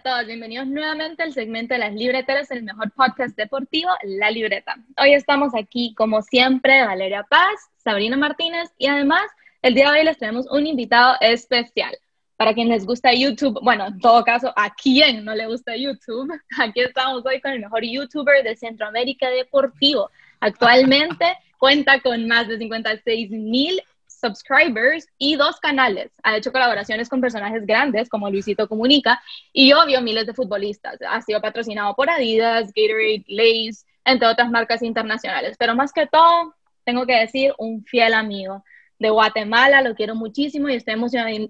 a todos, bienvenidos nuevamente al segmento de las libreteras, el mejor podcast deportivo, La Libreta. Hoy estamos aquí, como siempre, Valeria Paz, Sabrina Martínez y además el día de hoy les tenemos un invitado especial. Para quien les gusta YouTube, bueno, en todo caso, ¿a quién no le gusta YouTube? Aquí estamos hoy con el mejor YouTuber de Centroamérica Deportivo. Actualmente cuenta con más de 56 mil subscribers y dos canales. Ha hecho colaboraciones con personajes grandes como Luisito Comunica y obvio miles de futbolistas. Ha sido patrocinado por Adidas, Gatorade, Lays, entre otras marcas internacionales. Pero más que todo, tengo que decir, un fiel amigo de Guatemala. Lo quiero muchísimo y estoy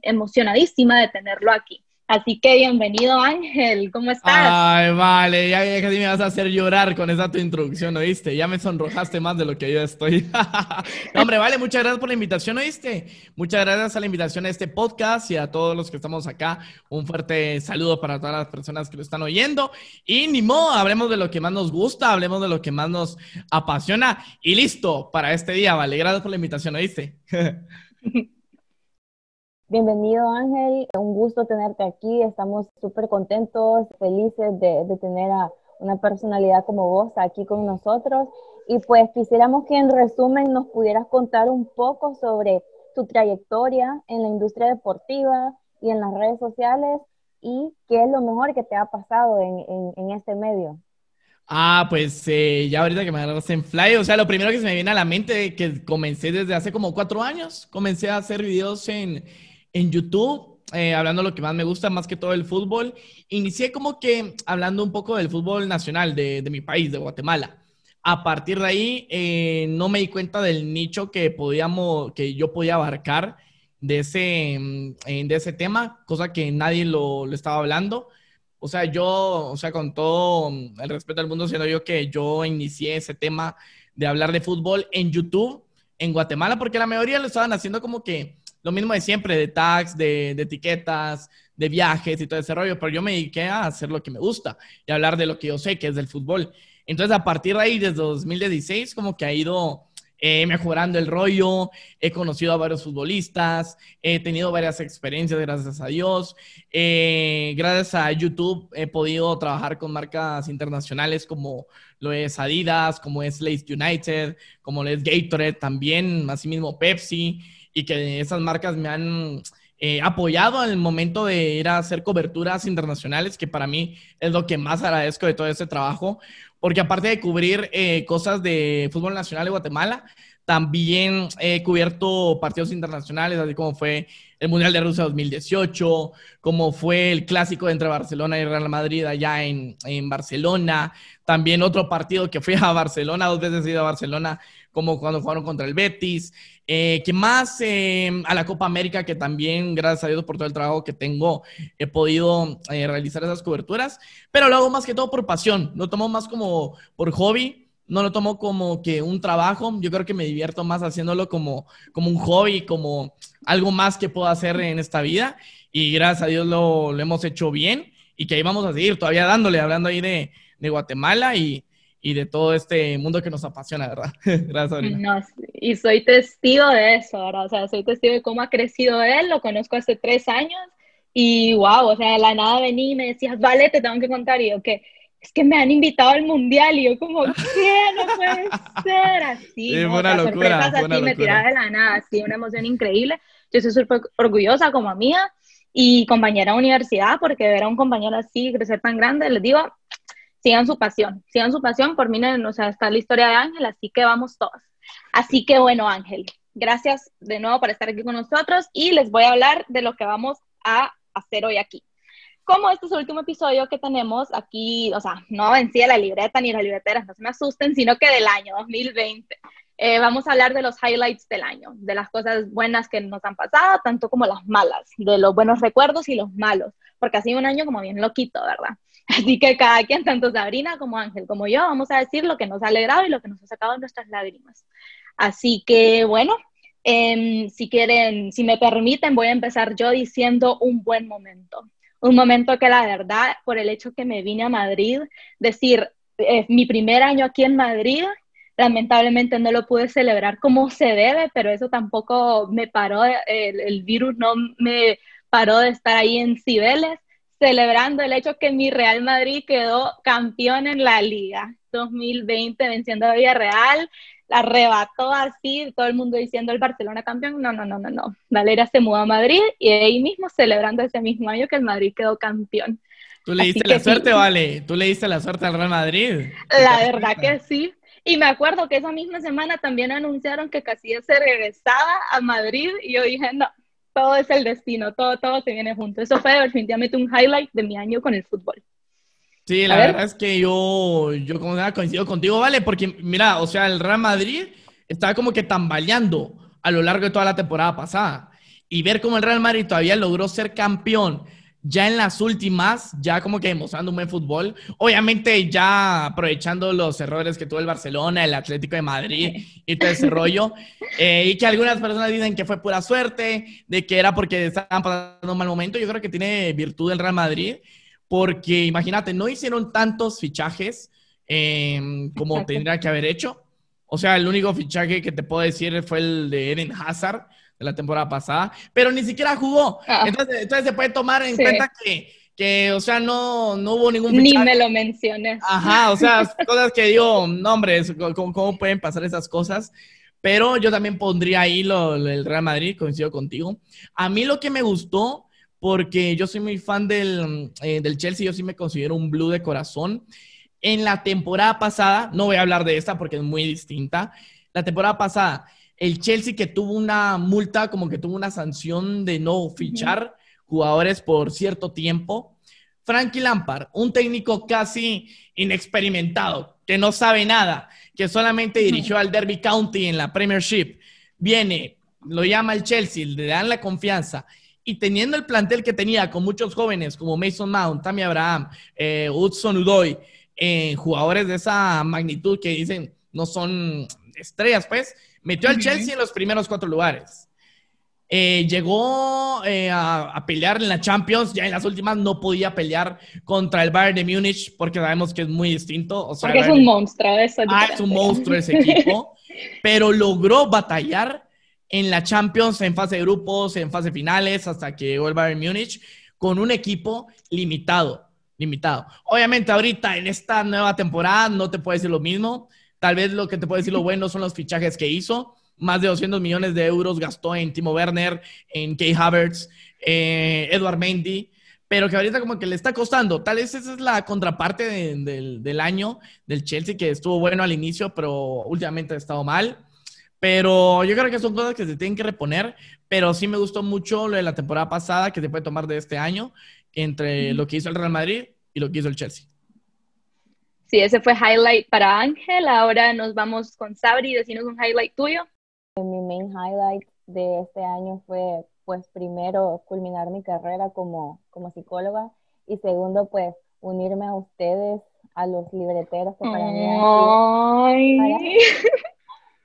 emocionadísima de tenerlo aquí. Así que bienvenido Ángel, ¿cómo estás? Ay, vale, ya, casi me vas a hacer llorar con esa tu introducción, ¿oíste? Ya me sonrojaste más de lo que yo estoy. hombre, vale, muchas gracias por la invitación, ¿oíste? Muchas gracias a la invitación a este podcast y a todos los que estamos acá. Un fuerte saludo para todas las personas que lo están oyendo. Y ni modo, hablemos de lo que más nos gusta, hablemos de lo que más nos apasiona. Y listo para este día, vale. Gracias por la invitación, ¿oíste? Bienvenido Ángel, un gusto tenerte aquí, estamos súper contentos, felices de, tener a una personalidad como vos aquí con nosotros. Y pues quisiéramos que en resumen nos pudieras contar un poco sobre tu trayectoria en la industria deportiva y en las redes sociales y qué es lo mejor que te ha pasado en, este medio. Ah, pues eh, ya ahorita que me agarras en fly, o sea, lo primero que se me viene a la mente que comencé desde hace como cuatro años, comencé a hacer videos en, en YouTube, eh, hablando de lo que más me gusta, más que todo el fútbol. Inicié como que hablando un poco del fútbol nacional de, mi país, de Guatemala. A partir de ahí, eh, no me di cuenta del nicho que, podíamos, que yo podía abarcar de ese, mm, de ese tema, cosa que nadie lo, lo estaba hablando. O sea, yo, o sea, con todo el respeto del mundo, siendo yo que yo inicié ese tema de hablar de fútbol en YouTube en Guatemala, porque la mayoría lo estaban haciendo como que lo mismo de siempre, de tags, de, etiquetas, de viajes y todo ese rollo, pero yo me dediqué a hacer lo que me gusta y hablar de lo que yo sé, que es del fútbol. Entonces, a partir de ahí, desde 2016, como que ha ido eh, mejorando el rollo, he conocido a varios futbolistas, he tenido varias experiencias, gracias a Dios. Eh, gracias a YouTube he podido trabajar con marcas internacionales como lo es Adidas, como es Lace United, como es Gatorade también, así mismo Pepsi y que esas marcas me han eh, apoyado en el momento de ir a hacer coberturas internacionales, que para mí es lo que más agradezco de todo ese trabajo, porque aparte de cubrir eh, cosas de fútbol nacional de Guatemala, también he cubierto partidos internacionales, así como fue el Mundial de Rusia 2018, como fue el clásico entre Barcelona y Real Madrid allá en, en Barcelona. También otro partido que fui a Barcelona, dos veces he ido a Barcelona, como cuando jugaron contra el Betis. Eh, que más em, a la Copa América, que también, gracias a Dios por todo el trabajo que tengo, he podido eh, realizar esas coberturas, pero lo hago más que todo por pasión, lo tomo más como por hobby, no lo tomo como que un trabajo, yo creo que me divierto más haciéndolo como, como un hobby, como algo más que puedo hacer en esta vida, y gracias a Dios lo, lo hemos hecho bien, y que ahí vamos a seguir todavía dándole, hablando ahí de, de Guatemala, y y de todo este mundo que nos apasiona, ¿verdad? Gracias, no, y soy testigo de eso, ¿verdad? O sea, soy testigo de cómo ha crecido él, lo conozco hace tres años y wow, o sea, de la nada vení y me decías, vale, te tengo que contar, y yo que es que me han invitado al mundial y yo como, ¿qué? No puede ser así. Es una locura. Así, me tiraba de la nada, así, una emoción increíble. Yo soy súper orgullosa como amiga y compañera de universidad, porque ver a un compañero así crecer tan grande, les digo, sigan su pasión, sigan su pasión, por mí, o sea, está la historia de Ángel, así que vamos todos. Así que bueno, Ángel, gracias de nuevo por estar aquí con nosotros y les voy a hablar de lo que vamos a hacer hoy aquí. Como este es el último episodio que tenemos aquí, o sea, no en sí la libreta ni las libreteras, no se me asusten, sino que del año 2020. Eh, vamos a hablar de los highlights del año, de las cosas buenas que nos han pasado, tanto como las malas, de los buenos recuerdos y los malos, porque ha sido un año como bien loquito, ¿verdad? Así que cada quien, tanto Sabrina como Ángel como yo, vamos a decir lo que nos ha alegrado y lo que nos ha sacado nuestras lágrimas. Así que bueno, em, si quieren, si me permiten, voy a empezar yo diciendo un buen momento. Un momento que la verdad, por el hecho que me vine a Madrid, decir, es mi primer año aquí en Madrid, lamentablemente no lo pude celebrar como se debe, pero eso tampoco me paró, el, el virus no me paró de estar ahí en Cibeles celebrando el hecho que mi Real Madrid quedó campeón en la liga 2020 venciendo a Villarreal, la arrebató así, todo el mundo diciendo el Barcelona campeón, no, no, no, no, no, Valeria se mudó a Madrid y ahí mismo celebrando ese mismo año que el Madrid quedó campeón. Tú le diste la suerte, vale, tú le diste la suerte al Real Madrid. La verdad que sí, y me acuerdo que esa misma semana también anunciaron que Casillas se regresaba a Madrid y yo dije, no, todo es el destino, todo, todo se viene junto. Eso fue definitivamente un highlight de mi año con el fútbol. Sí, la verdad es que yo, yo como coincido contigo, ¿vale? Porque mira, o sea, el Real Madrid estaba como que tambaleando a lo largo de toda la temporada pasada. Y ver cómo el Real Madrid todavía logró ser campeón ya en las últimas, ya como que demostrando un buen fútbol. Obviamente ya aprovechando los errores que tuvo el Barcelona, el Atlético de Madrid y todo ese rollo. Eh, y que algunas personas dicen que fue pura suerte, de que era porque estaban pasando un mal momento. Yo creo que tiene virtud el Real Madrid, porque imagínate, no hicieron tantos fichajes em, como tendría que haber hecho. O sea, el único fichaje que te puedo decir fue el de Eden Hazard de la temporada pasada, pero ni siquiera jugó. Ah. Entonces, entonces se puede tomar en cuenta que, que, o sea, no, no hubo ningún Ni me lo menciones. Ajá, o sea, cosas que digo, no, hombre, ¿cómo, ¿cómo, pueden pasar esas cosas? Pero yo también pondría ahí lo, el Real Madrid, coincido contigo. A mí lo que me gustó, porque yo soy muy fan del, eh, del Chelsea, yo sí me considero un blue de corazón. En la temporada pasada, no voy a hablar de esta porque es muy distinta, la temporada pasada el Chelsea que tuvo una multa, como que tuvo una sanción de no fichar jugadores por cierto tiempo. Frankie Lampard, un técnico casi inexperimentado, que no sabe nada, que solamente dirigió al Derby County en la Premiership, viene, lo llama el Chelsea, le dan la confianza y teniendo el plantel que tenía con muchos jóvenes como Mason Mount, Tammy Abraham, eh, Hudson Udoy, eh, jugadores de esa magnitud que dicen no son estrellas, pues, Metió al Chelsea en los primeros cuatro lugares. Eh, llegó eh, a, pelear en la Champions, ya en las últimas no podía pelear contra el Bayern de Múnich porque sabemos que es muy distinto. O porque es un monstruo, eso ah, es un monstruo ese equipo, pero logró batallar en la Champions, en fase de grupos, en fase finales, hasta que llegó el Bayern Múnich con un equipo limitado, limitado. Obviamente ahorita en esta nueva temporada no te puedo decir lo mismo, Tal vez lo que te puedo decir lo bueno son los fichajes que hizo. Más de 200 millones de euros gastó en Timo Werner, en Kay Havertz, eh, Edward Mendy, pero que ahorita como que le está costando. Tal vez esa es la contraparte del año del Chelsea, que estuvo bueno al inicio, pero últimamente ha estado mal. Pero yo creo que son cosas que se tienen que reponer. Pero sí me gustó mucho lo de la temporada pasada, que se puede tomar de este año, entre lo que hizo el Real Madrid y lo que hizo el Chelsea. Sí, ese fue highlight para Ángel. Ahora nos vamos con Sabri. Decinos un highlight tuyo. Mi main highlight de este año fue, pues, primero, culminar mi carrera como, como psicóloga y segundo, pues, unirme a ustedes, a los libreteros, que para mí ha sido,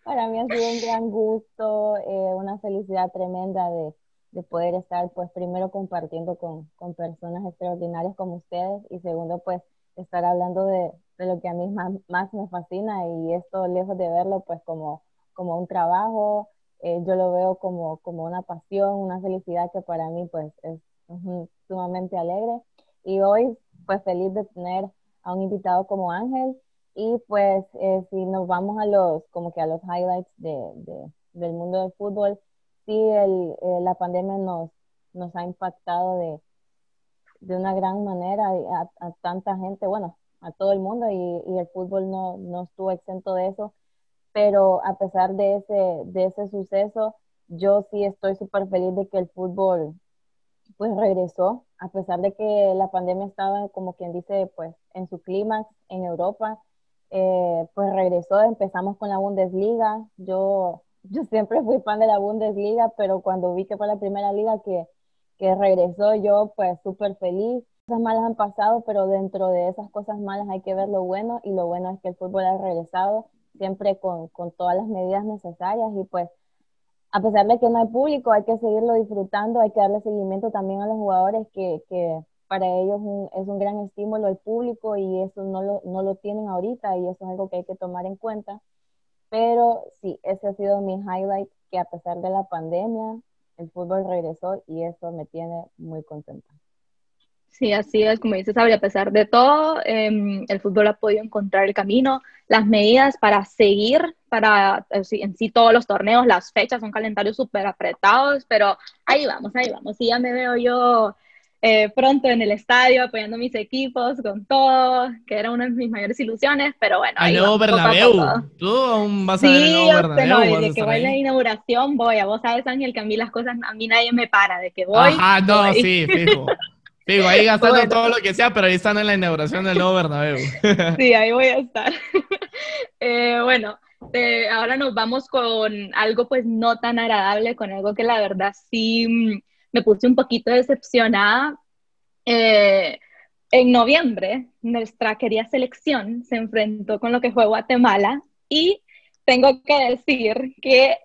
para, mí ha sido un gran gusto, eh, una felicidad tremenda de, de, poder estar, pues, primero compartiendo con, con personas extraordinarias como ustedes y segundo, pues, estar hablando de, de lo que a mí más, me fascina y esto lejos de verlo pues como, como un trabajo, eh, yo lo veo como, como una pasión, una felicidad que para mí pues es, sumamente alegre. Y hoy pues feliz de tener a un invitado como Ángel. Y pues eh, si nos vamos a los como que a los highlights de, de, del mundo del fútbol, sí el, eh, la pandemia nos, nos ha impactado de, de una gran manera a, a tanta gente, bueno, a todo el mundo y, el fútbol no, no, estuvo exento de eso, pero a pesar de ese, de ese suceso, yo sí estoy súper feliz de que el fútbol pues regresó, a pesar de que la pandemia estaba, como quien dice, pues en su clímax en Europa, eh, pues regresó, empezamos con la Bundesliga, yo, yo siempre fui fan de la Bundesliga, pero cuando vi que fue la primera liga que, que regresó, yo pues súper feliz, cosas malas han pasado, pero dentro de esas cosas malas hay que ver lo bueno y lo bueno es que el fútbol ha regresado siempre con, con todas las medidas necesarias y pues a pesar de que no hay público, hay que seguirlo disfrutando, hay que darle seguimiento también a los jugadores que, que para ellos es un gran estímulo el público y eso no lo, no lo tienen ahorita y eso es algo que hay que tomar en cuenta. Pero sí, ese ha sido mi highlight, que a pesar de la pandemia, el fútbol regresó y eso me tiene muy contenta. Sí, así es, como dices, a pesar de todo, em, el fútbol ha podido encontrar el camino, las medidas para seguir, para eh, en sí todos los torneos, las fechas, son calendarios súper apretados, pero ahí vamos, ahí vamos. Y ya me veo yo eh, pronto en el estadio apoyando mis equipos con todo, que era una de mis mayores ilusiones, pero bueno. Al nuevo Bernabéu. Tú aún vas a ver el nuevo Bernabéu. No, desde que voy a la inauguración voy. A vos sabes, Ángel, que a mí las cosas, a mí nadie me para. De que voy. Ajá, no, sí, fijo. Digo, ahí gastando todo lo que sea, pero ahí están en la inauguración del nuevo Bernabéu. Sí, ahí voy a estar. Eh, bueno, eh, ahora nos vamos con algo pues no tan agradable, con algo que la verdad sí mm, me puse un poquito decepcionada. Eh, en noviembre, nuestra querida selección se enfrentó con lo que fue Guatemala y tengo que decir que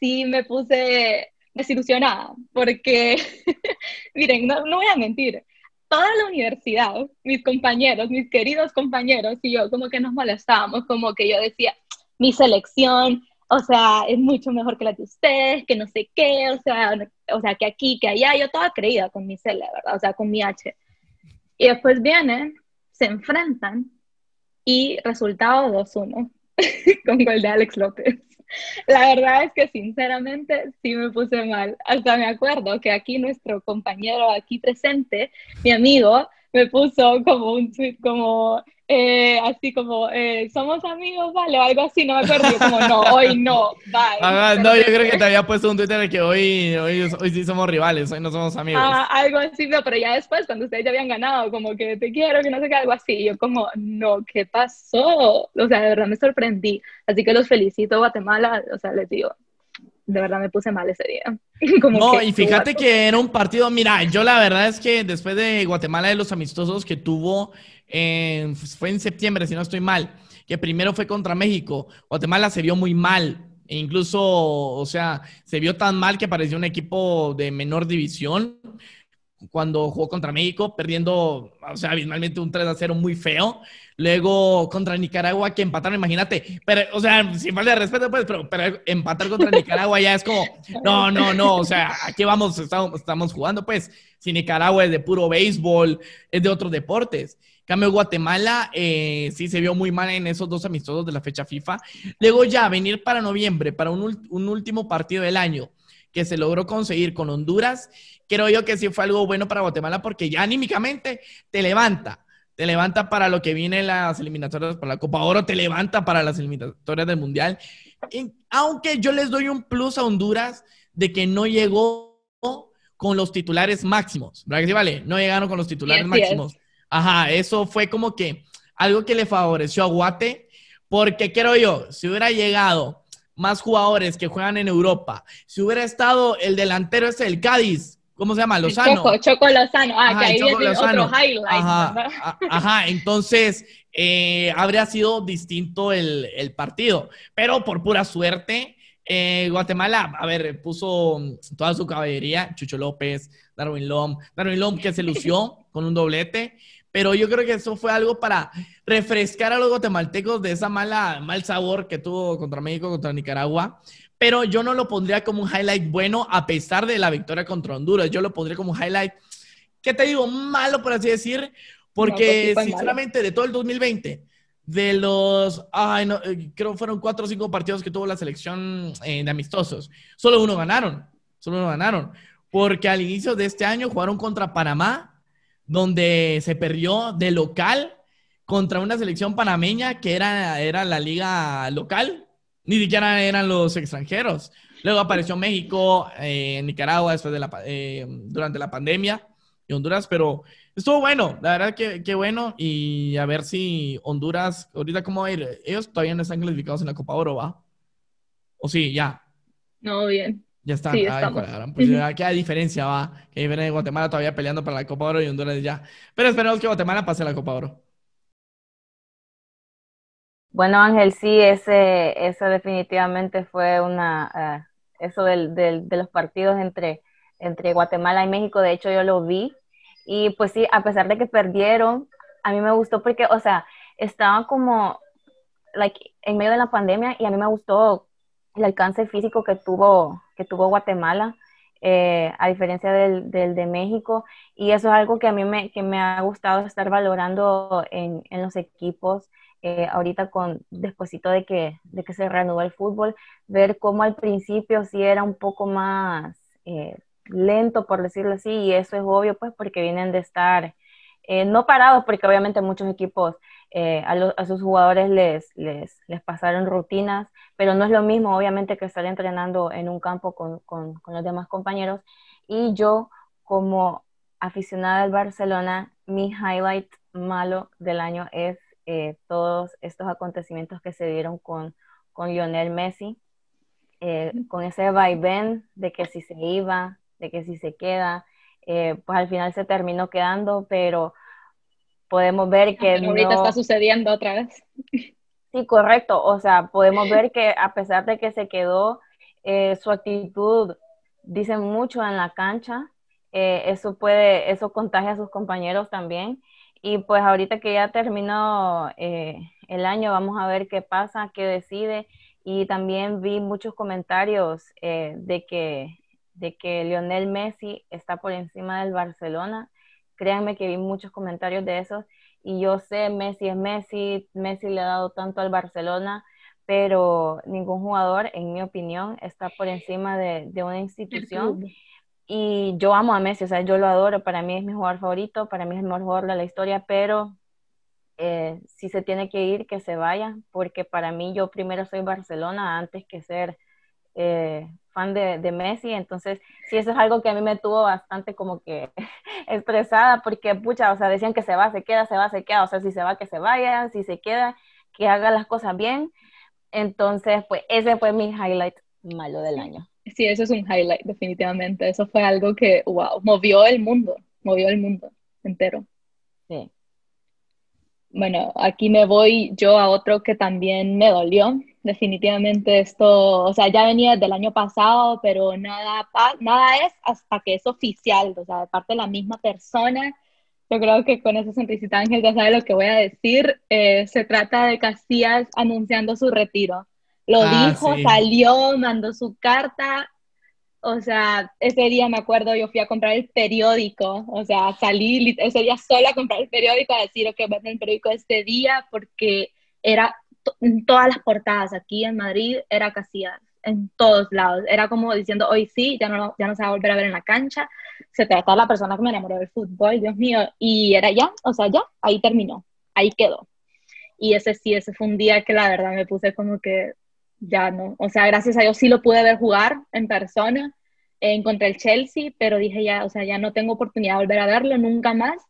sí me puse desilusionada, porque, miren, no, no voy a mentir, toda la universidad, mis compañeros, mis queridos compañeros y yo como que nos molestábamos, como que yo decía, mi selección, o sea, es mucho mejor que la de ustedes, que no sé qué, o sea, o sea, que aquí, que allá, yo toda creída con mi C, ¿verdad? O sea, con mi H. Y después vienen, se enfrentan y resultado 2-1 con gol de Alex López. La verdad es que sinceramente sí me puse mal. Hasta me acuerdo que aquí nuestro compañero aquí presente, mi amigo, me puso como un tweet como eh, así como eh, somos amigos, vale, o algo así, no me acuerdo. como no, hoy no, bye. no, yo creo que te había puesto un Twitter de que hoy, hoy, hoy sí somos rivales, hoy no somos amigos. Ah, algo así, no, pero ya después, cuando ustedes ya habían ganado, como que te quiero, que no sé qué, algo así. yo como, no, ¿qué pasó? O sea, de verdad me sorprendí. Así que los felicito, Guatemala, o sea, les digo, de verdad me puse mal ese día. no, y fíjate que era un partido, mira, yo la verdad es que después de Guatemala, de los amistosos que tuvo, pues, fue en septiembre, si no estoy mal, que primero fue contra México, Guatemala se vio muy mal. E incluso, o sea, se vio tan mal que pareció un equipo de menor división cuando jugó contra México, perdiendo, o sea, abismalmente un 3 a 0 muy feo. Luego contra Nicaragua, que empataron, imagínate. Pero, o sea, sin falta de respeto, pues, pero, empatar contra Nicaragua ya es como, no, no, no, o sea, aquí vamos, estamos, estamos jugando, pues. Si Nicaragua es de puro béisbol, es de otros deportes. Cambio Guatemala, eh, sí se vio muy mal en esos dos amistosos de la fecha FIFA. Luego ya venir para noviembre, para un, un último partido del año que se logró conseguir con Honduras creo yo que sí fue algo bueno para Guatemala porque ya anímicamente te levanta. Te levanta para lo que viene las eliminatorias para la Copa Oro, te levanta para las eliminatorias del Mundial. aunque yo les doy un plus a Honduras de que no llegó con los titulares máximos. ¿Verdad que sí, vale? No llegaron con los titulares máximos. Ajá, eso fue como que algo que le favoreció a Guate, porque creo yo, si hubiera llegado más jugadores que juegan en Europa, si hubiera estado el delantero ese del Cádiz, ¿Cómo se llama? Lozano. Choco, Choco Lozano. Ah, que ahí otro highlight. Ajá, ajá. entonces eh, habría sido distinto el, el, partido. Pero por pura suerte, eh, Guatemala, a ver, puso toda su caballería, Chucho López, Darwin Lom, Darwin Lom que se lució con un doblete, pero yo creo que eso fue algo para refrescar a los guatemaltecos de esa mala, mal sabor que tuvo contra México, contra Nicaragua, pero yo no lo pondría como un highlight bueno a pesar de la victoria contra Honduras. Yo lo pondría como un highlight, ¿qué te digo? Malo, por así decir, porque pues sinceramente de todo el 2020, de los, ay, no, eh, creo que fueron cuatro o cinco partidos que tuvo la selección eh, de amistosos, solo uno ganaron, solo uno ganaron, porque al inicio de este año jugaron contra Panamá, donde se perdió de local contra una selección panameña que era, era la liga local, ni siquiera eran los extranjeros. Luego apareció México, eh, Nicaragua después de la, eh, durante la pandemia y Honduras, pero estuvo bueno, la verdad que, que, bueno. Y a ver si Honduras, ahorita cómo va a ir. Ellos todavía no están clasificados en la Copa Oro, ¿va? ¿O sí? Ya. No, bien. Ya están. Sí, pues ya queda diferencia, va. Que viene de Guatemala todavía peleando para la Copa Oro y Honduras ya. Pero esperemos que Guatemala pase la Copa Oro. Bueno, Ángel, sí, ese, ese definitivamente fue una, eh, eso del, del, de los partidos entre, entre Guatemala y México, de hecho yo lo vi, y pues sí, a pesar de que perdieron, a mí me gustó porque, o sea, estaban como, like, en medio de la pandemia y a mí me gustó el alcance físico que tuvo, que tuvo Guatemala. eh, a diferencia del, de México. Y eso es algo que a mí me, que me ha gustado estar valorando en, en los equipos. Eh, ahorita con despuesito de que, de que se reanudó el fútbol, ver cómo al principio sí era un poco más eh, lento, por decirlo así, y eso es obvio, pues porque vienen de estar no parados, porque obviamente muchos equipos a, a, sus jugadores les, les, les, pasaron rutinas, pero no es lo mismo, obviamente, que estar entrenando en un campo con, con, con los demás compañeros. Y yo, como aficionada del Barcelona, mi highlight malo del año es eh, todos estos acontecimientos que se dieron con, con Lionel Messi, eh, con ese vaivén de que si se iba, de que si se queda, eh, pues al final se terminó quedando, pero podemos ver que... Ahorita está sucediendo otra vez. Sí, correcto. O sea, podemos ver que a pesar de que se quedó, eh, su actitud dice mucho en la cancha. Eh, eso puede, eso contagia a sus compañeros también. Y pues ahorita que ya terminó eh, el año, vamos a ver qué pasa, qué decide. Y también vi muchos comentarios de que de que Lionel Messi está por encima del Barcelona. Créanme que vi muchos comentarios de esos y yo sé, Messi es Messi, Messi le ha dado tanto al Barcelona, pero ningún jugador, en mi opinión, está por encima de, una institución. Y yo amo a Messi, o sea, yo lo adoro, para mí es mi jugador favorito, para mí es el mejor jugador de la historia, pero eh, si se tiene que ir, que se vaya, porque para mí yo primero soy Barcelona antes que ser eh, fan de, de, Messi, entonces sí, eso es algo que a mí me tuvo bastante como que estresada, porque pucha, o sea, decían que se va, se queda, se va, se queda, o sea, si se va, que se vaya, si se queda, que haga las cosas bien, entonces, pues ese fue mi highlight malo del año. Sí, eso es un highlight, definitivamente, eso fue algo que, wow, movió el mundo, movió el mundo entero. Sí. Bueno, aquí me voy yo a otro que también me dolió, definitivamente esto, o sea, ya venía del año pasado, pero nada, nada es hasta que es oficial, o sea, de parte de la misma persona. Yo creo que con esa sonrisita Ángel ya sabe lo que voy a decir. Eh, se trata de Casillas anunciando su retiro. Lo ah, dijo, salió, mandó su carta. O sea, ese día me acuerdo, yo fui a comprar el periódico. O sea, salí ese día sola a comprar el periódico a decir, ok, voy a hacer el periódico este día porque era en todas las portadas aquí en Madrid era Casillas, en todos lados. Era como diciendo, hoy sí, ya no, ya no se va a volver a ver en la cancha. Se trata de la persona que me enamoró del fútbol, Dios mío. Y era ya, o sea, ya, ahí terminó, ahí quedó. Y ese sí, ese fue un día que la verdad me puse como que ya no. O sea, gracias a Dios sí lo pude ver jugar en persona en contra el Chelsea, pero dije ya, o sea, ya no tengo oportunidad de volver a verlo nunca más.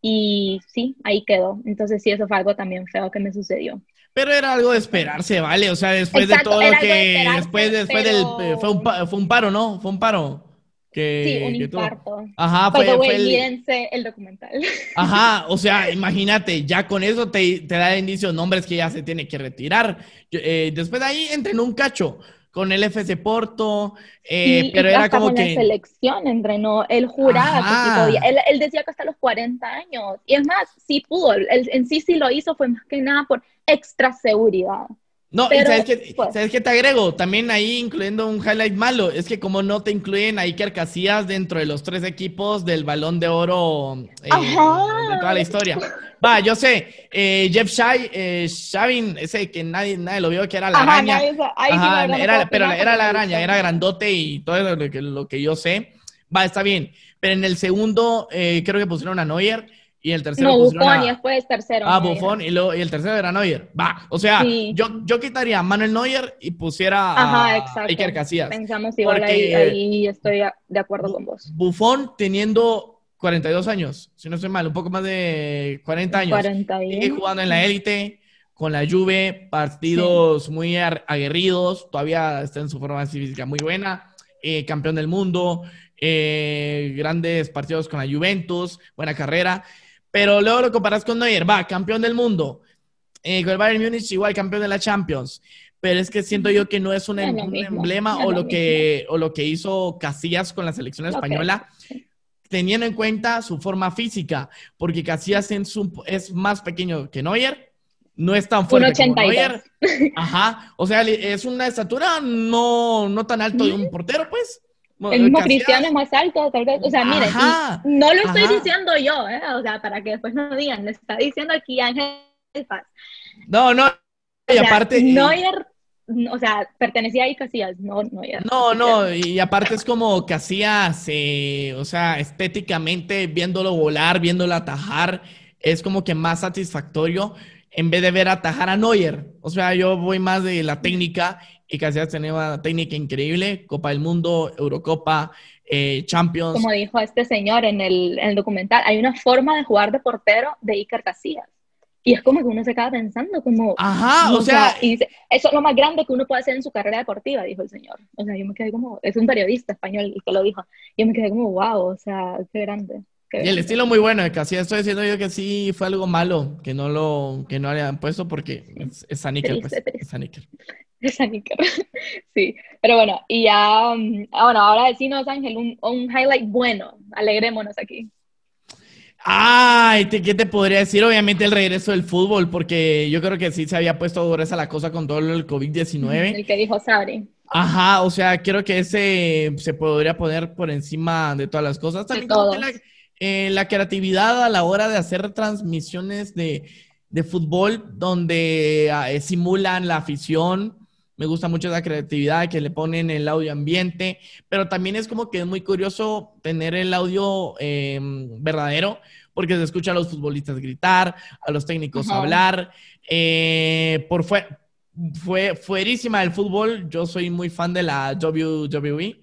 Y sí, ahí quedó. Entonces sí, eso fue algo también feo que me sucedió. Pero era algo de esperarse, ¿vale? O sea, después de todo lo que... después después del... Fue un, fue un paro, ¿no? Fue un paro. Que, sí, un infarto. Ajá, fue, fue el... el documental. Ajá, o sea, imagínate, ya con eso te, te da el indicio nombres que ya se tiene que retirar. Eh, después de ahí entrenó un cacho con el FC Porto, eh, pero era como con que... la selección entrenó, él juraba que sí podía, él, él, decía que hasta los 40 años, y es más, sí pudo, él, en sí sí lo hizo, fue más que nada por extra seguridad. No, y sabes que, pues ¿sabes qué te agrego? También ahí incluyendo un highlight malo, es que como no te incluyen a Iker Casillas dentro de los tres equipos del balón de oro eh, de toda la historia. Va, yo sé, eh, Jeff Shai, eh, Shavin, ese que nadie, nadie lo vio, que era la araña. era, pero era la araña, era grandote y todo lo que, lo que yo sé. Va, está bien. Pero en el segundo, eh, creo que pusieron a Neuer y el tercero no, Buffon y después tercero. Ah, Buffon y, y, el tercero era Neuer. Va, o sea, yo, yo quitaría a Manuel Neuer y pusiera a Iker Casillas. Pensamos igual ahí, ahí, estoy de acuerdo con vos. Buffon teniendo 42 años, si no estoy mal, un poco más de 40 años. 41. Sigue jugando en la élite, con la Juve, partidos muy aguerridos, todavía está en su forma física muy buena, eh, campeón del mundo, eh, grandes partidos con la Juventus, buena carrera. Pero luego lo comparas con Neuer, va, campeón del mundo. Eh, con el Bayern Múnich igual campeón de la Champions. Pero es que siento yo que no es un, em, emblema o lo, que, o lo que hizo Casillas con la selección española, teniendo en cuenta su forma física, porque Casillas es más pequeño que Neuer, no es tan fuerte como Neuer. Ajá, o sea, es una estatura no, no tan alto de un portero, pues. El mismo Cristiano es más alto, tal vez. O sea, miren, no lo estoy diciendo yo, ¿eh? O sea, para que después no digan, le está diciendo aquí Ángel Paz. No, no. Y aparte. Neuer, o sea, pertenecía a Casillas, no Neuer. No, no, y aparte es como Casillas, eh, o sea, estéticamente, viéndolo volar, viéndolo atajar, es como que más satisfactorio en vez de ver atajar a Neuer. O sea, yo voy más de la técnica y Casillas tenía una técnica increíble, Copa del Mundo, Eurocopa, eh, Champions. Como dijo este señor en el, en el, documental, hay una forma de jugar de portero de Iker Casillas. Y es como que uno se acaba pensando como... Ajá, o sea... Y dice, eso es lo más grande que uno puede hacer en su carrera deportiva, dijo el señor. O sea, yo me quedé como... Es un periodista español el que lo dijo. Yo me quedé como, wow, o sea, qué grande. Y el estilo muy bueno de Casillas. Estoy diciendo yo que sí fue algo malo, que no lo que no hayan puesto porque es, es pues, es Saníker. sí. Pero bueno, y ya, mm, ah, bueno, ahora decimos, Ángel, un, un highlight bueno. Alegrémonos aquí. Ay, ¿qué te podría decir? Obviamente el regreso del fútbol, porque yo creo que sí se había puesto gruesa la cosa con todo el COVID-19. El que dijo Sabri. Ajá, o sea, creo que ese se podría poner por encima de todas las cosas. También la, eh, la, creatividad a la hora de hacer transmisiones de, de fútbol donde ah, simulan la afición, me gusta mucho la creatividad que le ponen el audio ambiente, pero también es como que es muy curioso tener el audio em, verdadero, porque se escucha a los futbolistas gritar, a los técnicos hablar. Eh, por fue, fue fuerísima el fútbol. Yo soy muy fan de la WWE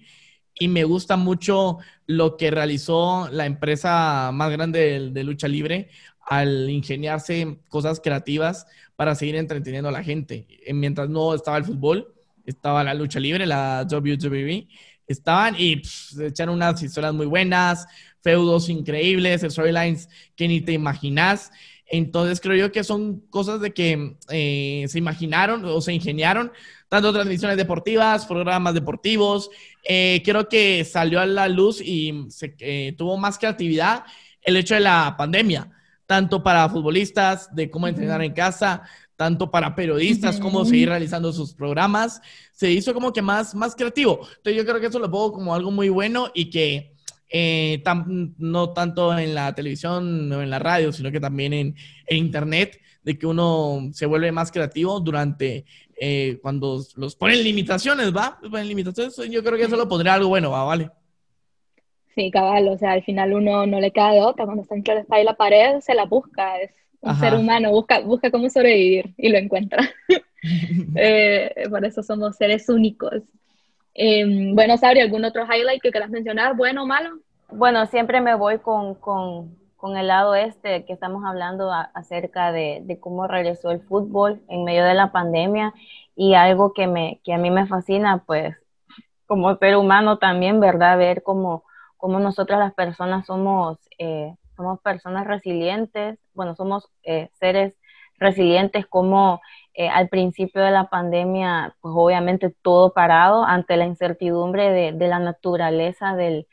y me gusta mucho lo que realizó la empresa más grande de lucha libre al ingeniarse cosas creativas para seguir entreteniendo a la gente. Eh, mientras no estaba el fútbol, estaba la lucha libre, la WWE, estaban y echaron unas historias muy buenas, feudos increíbles, storylines que ni te imaginas. Entonces creo yo que son cosas de que eh, se imaginaron o se ingeniaron, tanto transmisiones deportivas, programas deportivos. Eh, creo que salió a la luz y se, tuvo más creatividad el hecho de la pandemia tanto para futbolistas, de cómo entrenar en casa, tanto para periodistas, cómo seguir realizando sus programas. Se hizo como que más, más creativo. Entonces yo creo que eso lo pongo como algo muy bueno y que eh, no tanto en la televisión o en la radio, sino que también en, internet, de que uno se vuelve más creativo durante eh, cuando los ponen limitaciones, ¿va? Ponen limitaciones, yo creo que eso lo pondría algo bueno, ¿va? Vale. Sí, cabal, o sea, al final uno no le queda de otra, cuando está entre la espalda y la pared, se la busca, es un ser humano, busca, busca cómo sobrevivir y lo encuentra. eh, por eso somos seres únicos. Eh, bueno, Sabri, ¿algún otro highlight que quieras mencionar, bueno o malo? Bueno, siempre me voy con, con, con el lado este que estamos hablando acerca de, de, cómo regresó el fútbol en medio de la pandemia y algo que, me, que a mí me fascina, pues como ser humano también, ¿verdad? Ver cómo como nosotras las personas somos, eh, somos personas resilientes, bueno, somos eh, seres resilientes como eh, al principio de la pandemia, pues obviamente todo parado ante la incertidumbre de, la naturaleza del,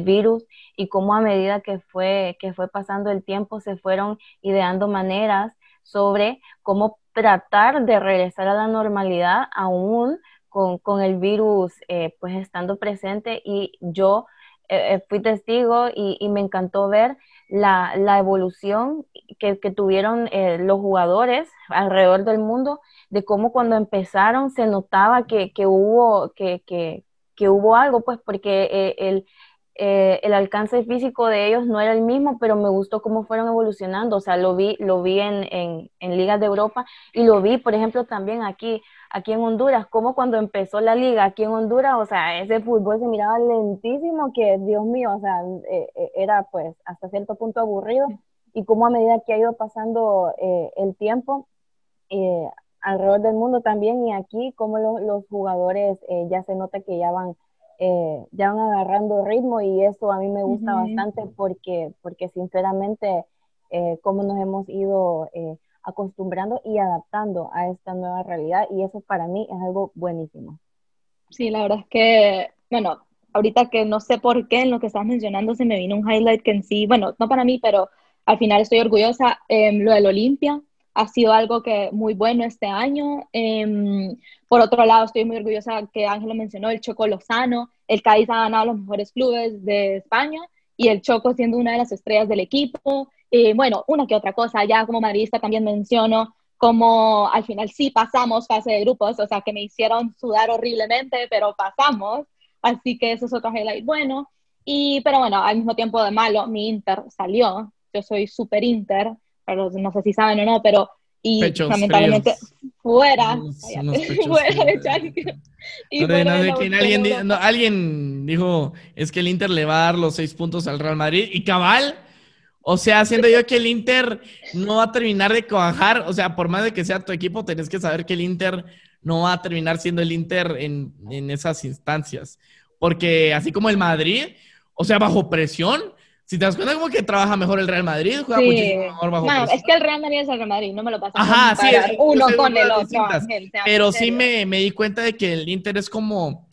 virus y cómo a medida que fue, que fue pasando el tiempo se fueron ideando maneras sobre cómo tratar de regresar a la normalidad aún con, con el virus pues estando presente. Y yo eh, eh, fui testigo y, me encantó ver la, evolución que, tuvieron eh, los jugadores alrededor del mundo, de cómo cuando empezaron se notaba que, hubo, que, hubo algo, pues porque el, el alcance físico de ellos no era el mismo, pero me gustó cómo fueron evolucionando, o sea, lo vi, lo vi en, en, ligas de Europa y lo vi, por ejemplo, también aquí aquí en Honduras, como cuando empezó la liga aquí en Honduras, o sea, ese fútbol se miraba lentísimo, que Dios mío, o sea, eh, eh, era pues hasta cierto punto aburrido, y como a medida que ha ido pasando eh, el tiempo, alrededor del mundo también y aquí, como los jugadores ya se nota que ya van, ya van agarrando ritmo y eso a mí me gusta bastante porque, porque sinceramente, como nos hemos ido acostumbrando y adaptando a esta nueva realidad y eso para mí es algo buenísimo. Sí, la verdad es que, bueno, ahorita que no sé por qué en lo que estás mencionando se me vino un highlight que en sí, bueno, no para mí, pero al final estoy orgullosa, eh, lo del Olimpia, ha sido algo que muy bueno este año. Em, por otro lado, estoy muy orgullosa que Ángel lo mencionó, el Choco Lozano, el Cádiz ha ganado los mejores clubes de España y el Choco siendo una de las estrellas del equipo. Eh, bueno, una que otra cosa, ya como madridista también menciono como al final sí pasamos fase de grupos, o sea que me hicieron sudar horriblemente, pero pasamos, así que eso es otro highlight bueno. Y, pero bueno, al mismo tiempo de malo, mi Inter salió, yo soy super Inter, pero no sé si saben o no, pero y lamentablemente fuera, fuera de Champions. alguien, alguien dijo, es que el Inter le va a dar los seis puntos al Real Madrid y cabal, o sea, siendo yo que el Inter no va a terminar de cuajar, o sea, por más de que sea tu equipo, tenés que saber que el Inter no va a terminar siendo el Inter en, en esas instancias. Porque así como el Madrid, o sea, bajo presión, si te das cuenta como que trabaja mejor el Real Madrid, juega muchísimo mejor bajo no, es que el Real Madrid es el Real Madrid, no me lo pasa Ajá, sí, uno con el otro. pero sí me, me, di cuenta de que el Inter es como,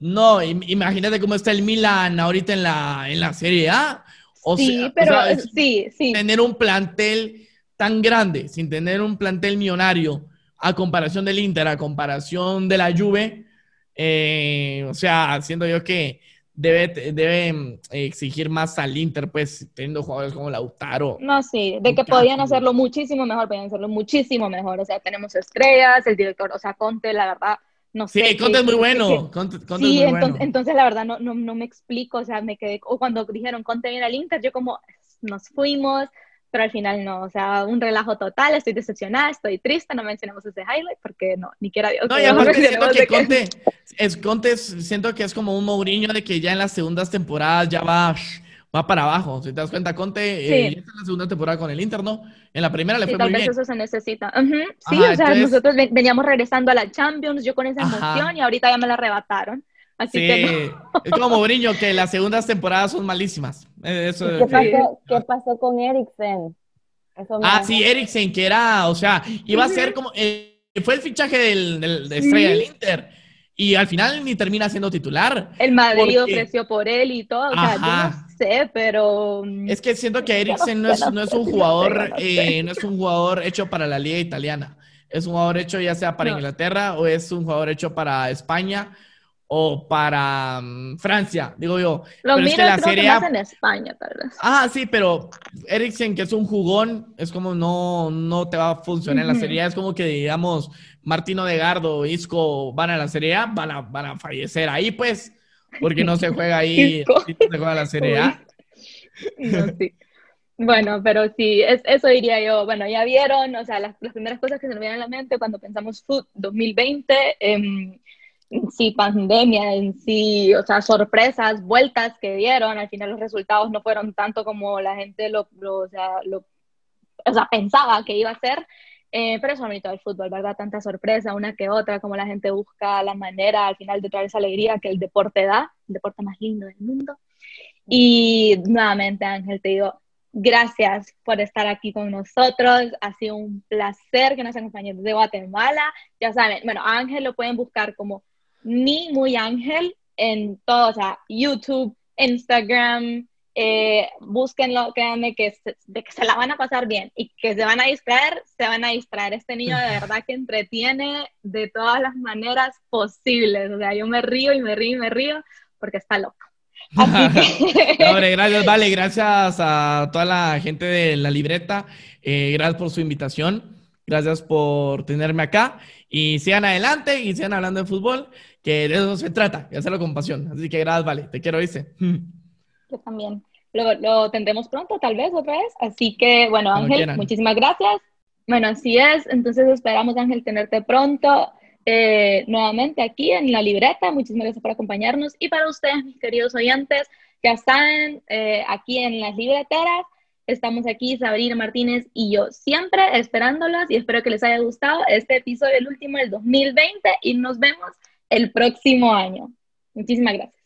no, imagínate cómo está el Milan ahorita en la, en la Serie A. O sí, sea, pero sí, sí. Tener un plantel tan grande, sin tener un plantel millonario, a comparación del Inter, a comparación de la Juve, eh, o sea, siendo yo que debe, debe mm, exigir más al Inter, pues, teniendo jugadores como Lautaro. No, sí, de que podían hacerlo muchísimo mejor, podían hacerlo muchísimo mejor. O sea, tenemos estrellas, el director, o sea, Conte, la verdad, no sé. Sí, Conte es muy bueno. sí, entonces, entonces, la verdad no, no, no me explico, o sea, me quedé, o cuando dijeron Conte viene al Inter, yo como, nos fuimos, pero al final no, o sea, un relajo total, estoy decepcionada, estoy triste, no mencionamos ese highlight porque no, ni quiera Dios. No, y aparte siento que Conte, es, Conte siento que es como un Mourinho de que ya en las segundas temporadas ya va, va para abajo, si te das cuenta, Conte eh, en la segunda temporada con el Inter, ¿no? En la primera le fue muy bien. tal vez eso se necesita. Sí, o sea, nosotros veníamos regresando a la Champions, yo con esa emoción y ahorita ya me la arrebataron. Así sí, que es como Mourinho, que las segundas temporadas son malísimas. ¿Qué, pasó, ¿Qué, pasó, con Eriksen? ah, sí, Eriksen, que era, o sea, iba a ser como, eh, fue el fichaje del, de Estrella del Inter. Y al final ni termina siendo titular. El Madrid ofreció por él y todo. O sea, yo no sé, pero. Mm, es que siento que Eriksen no, es, no es un jugador, eh, no es un jugador hecho para la liga italiana. Es un jugador hecho ya sea para Inglaterra o es un jugador hecho para España o para mm, Francia, digo yo. Lo pero es que la serie más en España, tal vez. Ah, sí, pero Eriksen, que es un jugón, es como no, no te va a funcionar en la serie Es como que, digamos, Martino de Gardo, Isco van a la serie A, van a, van a fallecer ahí, pues, porque no se juega ahí, se juega la serie A. No, sí. Bueno, pero sí, es, eso diría yo. Bueno, ya vieron, o sea, las, las primeras cosas que se nos vienen a la mente cuando pensamos Food 2020. Eh, sí pandemia, en sí, o sea, sorpresas, vueltas que dieron, al final los resultados no fueron tanto como la gente lo, o, sea, lo o sea, pensaba que iba a ser, eh, pero eso es bonito del fútbol, ¿verdad? Tanta sorpresa, una que otra, como la gente busca la manera al final de traer esa alegría que el deporte da, el deporte más lindo del mundo. Y nuevamente, Ángel, te digo, gracias por estar aquí con nosotros. Ha sido un placer que nos acompañes de Guatemala. Ya saben, bueno, Ángel lo pueden buscar como ni muy ángel en todo, o sea, YouTube, Instagram, eh, búsquenlo, créanme que se, de que se la van a pasar bien y que se van a distraer, se van a distraer. Este niño de verdad que entretiene de todas las maneras posibles. O sea, yo me río y me río y me río porque está loco. gracias, vale, gracias a toda la gente de la libreta. Eh, gracias por su invitación. Gracias por tenerme acá. Y sigan adelante y sigan hablando de fútbol que de eso se trata, y hacerlo con pasión. Así que gracias, vale, te quiero, dice. Yo también. Lo, lo, tendremos pronto, tal vez, otra vez. Así que, bueno, Ángel, muchísimas gracias. Bueno, así es. Entonces esperamos, Ángel, tenerte pronto eh, nuevamente aquí en la libreta. Muchísimas gracias por acompañarnos. Y para ustedes, mis queridos oyentes, ya están eh, aquí en las libreteras. Estamos aquí, Sabrina Martínez y yo, siempre esperándolas y espero que les haya gustado este episodio, el último del 2020, y nos vemos el próximo año. Muchísimas gracias.